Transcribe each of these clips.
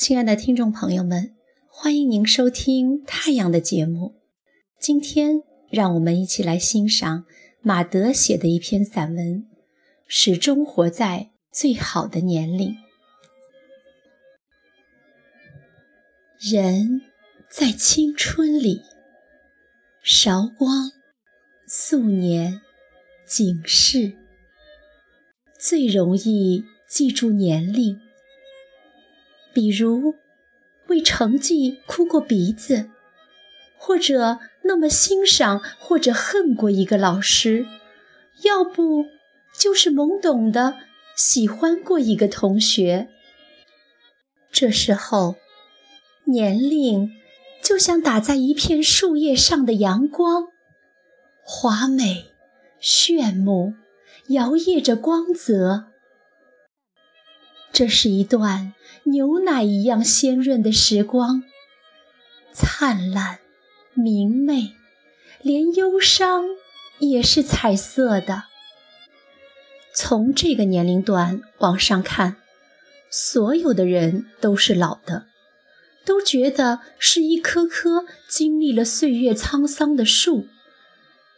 亲爱的听众朋友们，欢迎您收听《太阳》的节目。今天，让我们一起来欣赏马德写的一篇散文《始终活在最好的年龄》。人在青春里，韶光、素年、警示，最容易记住年龄。比如，为成绩哭过鼻子，或者那么欣赏或者恨过一个老师，要不就是懵懂的喜欢过一个同学。这时候，年龄就像打在一片树叶上的阳光，华美、炫目，摇曳着光泽。这是一段牛奶一样鲜润的时光，灿烂、明媚，连忧伤也是彩色的。从这个年龄段往上看，所有的人都是老的，都觉得是一棵棵经历了岁月沧桑的树，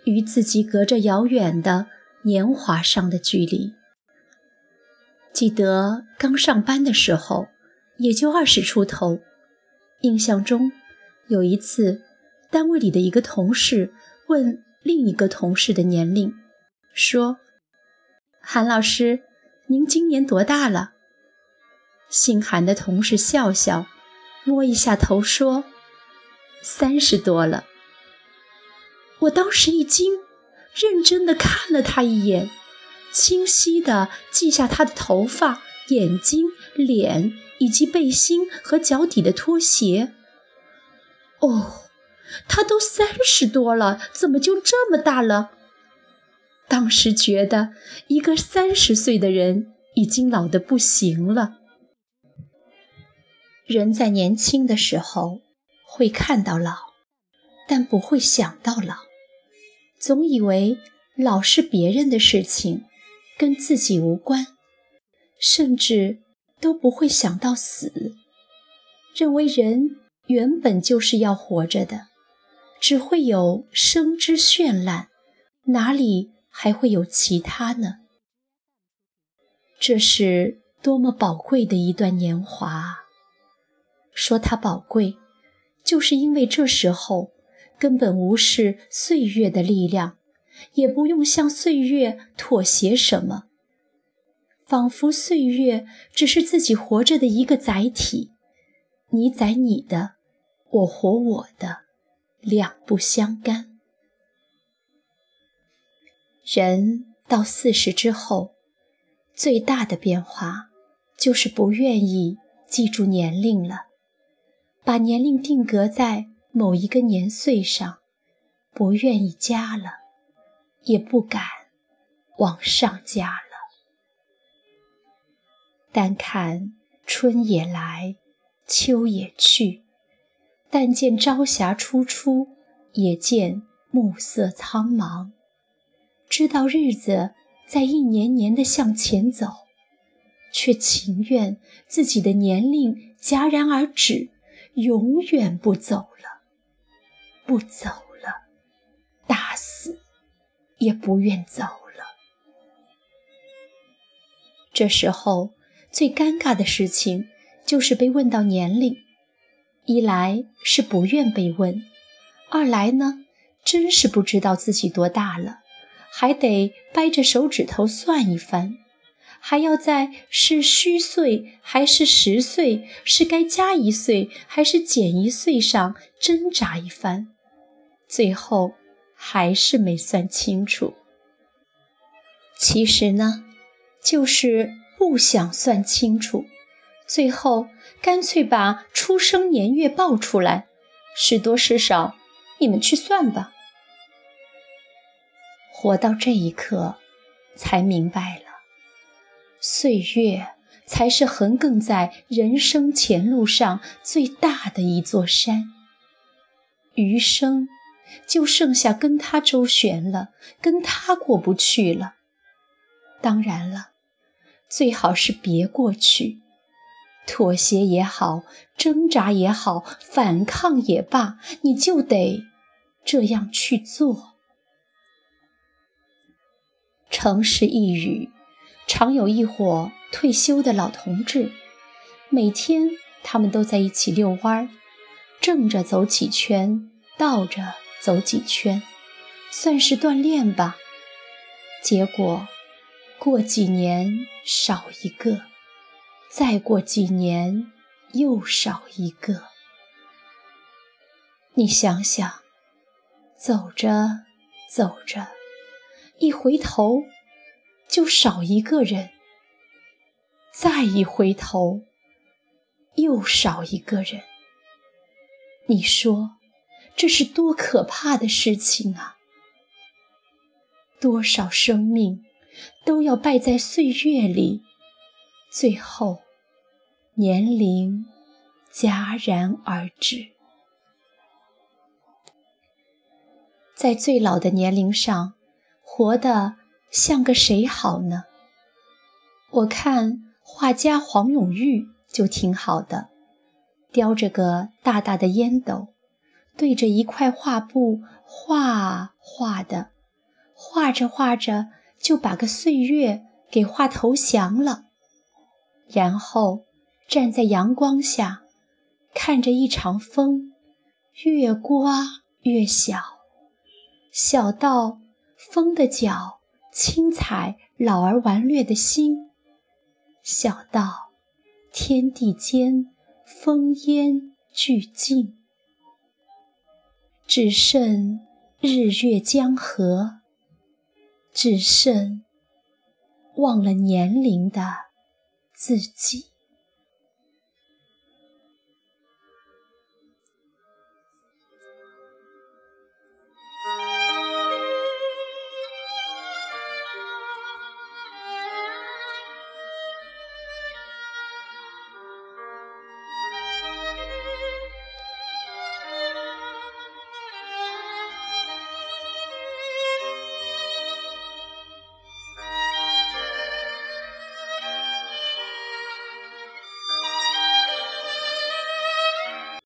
与自己隔着遥远的年华上的距离。记得刚上班的时候，也就二十出头。印象中，有一次，单位里的一个同事问另一个同事的年龄，说：“韩老师，您今年多大了？”姓韩的同事笑笑，摸一下头说：“三十多了。”我当时一惊，认真的看了他一眼。清晰地记下他的头发、眼睛、脸，以及背心和脚底的拖鞋。哦，他都三十多了，怎么就这么大了？当时觉得一个三十岁的人已经老得不行了。人在年轻的时候会看到老，但不会想到老，总以为老是别人的事情。跟自己无关，甚至都不会想到死，认为人原本就是要活着的，只会有生之绚烂，哪里还会有其他呢？这是多么宝贵的一段年华！说它宝贵，就是因为这时候根本无视岁月的力量。也不用向岁月妥协什么，仿佛岁月只是自己活着的一个载体，你载你的，我活我的，两不相干。人到四十之后，最大的变化就是不愿意记住年龄了，把年龄定格在某一个年岁上，不愿意加了。也不敢往上加了。但看春也来，秋也去，但见朝霞初出，也见暮色苍茫。知道日子在一年年的向前走，却情愿自己的年龄戛然而止，永远不走了，不走，也不愿走了。这时候最尴尬的事情就是被问到年龄，一来是不愿被问，二来呢，真是不知道自己多大了，还得掰着手指头算一番，还要在是虚岁还是实岁，是该加一岁还是减一岁上挣扎一番，最后。还是没算清楚。其实呢，就是不想算清楚，最后干脆把出生年月报出来，是多是少，你们去算吧。活到这一刻，才明白了，岁月才是横亘在人生前路上最大的一座山，余生。就剩下跟他周旋了，跟他过不去了。当然了，最好是别过去，妥协也好，挣扎也好，反抗也罢，你就得这样去做。城市一隅，常有一伙退休的老同志，每天他们都在一起遛弯儿，正着走几圈，倒着走几圈，算是锻炼吧。结果，过几年少一个。再过几年，又少一个。你想想，走着走着，一回头就少一个人；再一回头，又少一个人。你说，这是多可怕的事情啊！多少生命都要败在岁月里。最后，年龄戛然而止。在最老的年龄上，活得像个谁好呢？我看画家黄永玉就挺好的，叼着个大大的烟斗，对着一块画布画画的，画着画着就把个岁月给画投降了。然后站在阳光下，看着一场风，越刮越小，小到风的脚轻踩老而顽劣的心，小到天地间风烟俱尽，只剩日月江河，只剩忘了年龄的。自己。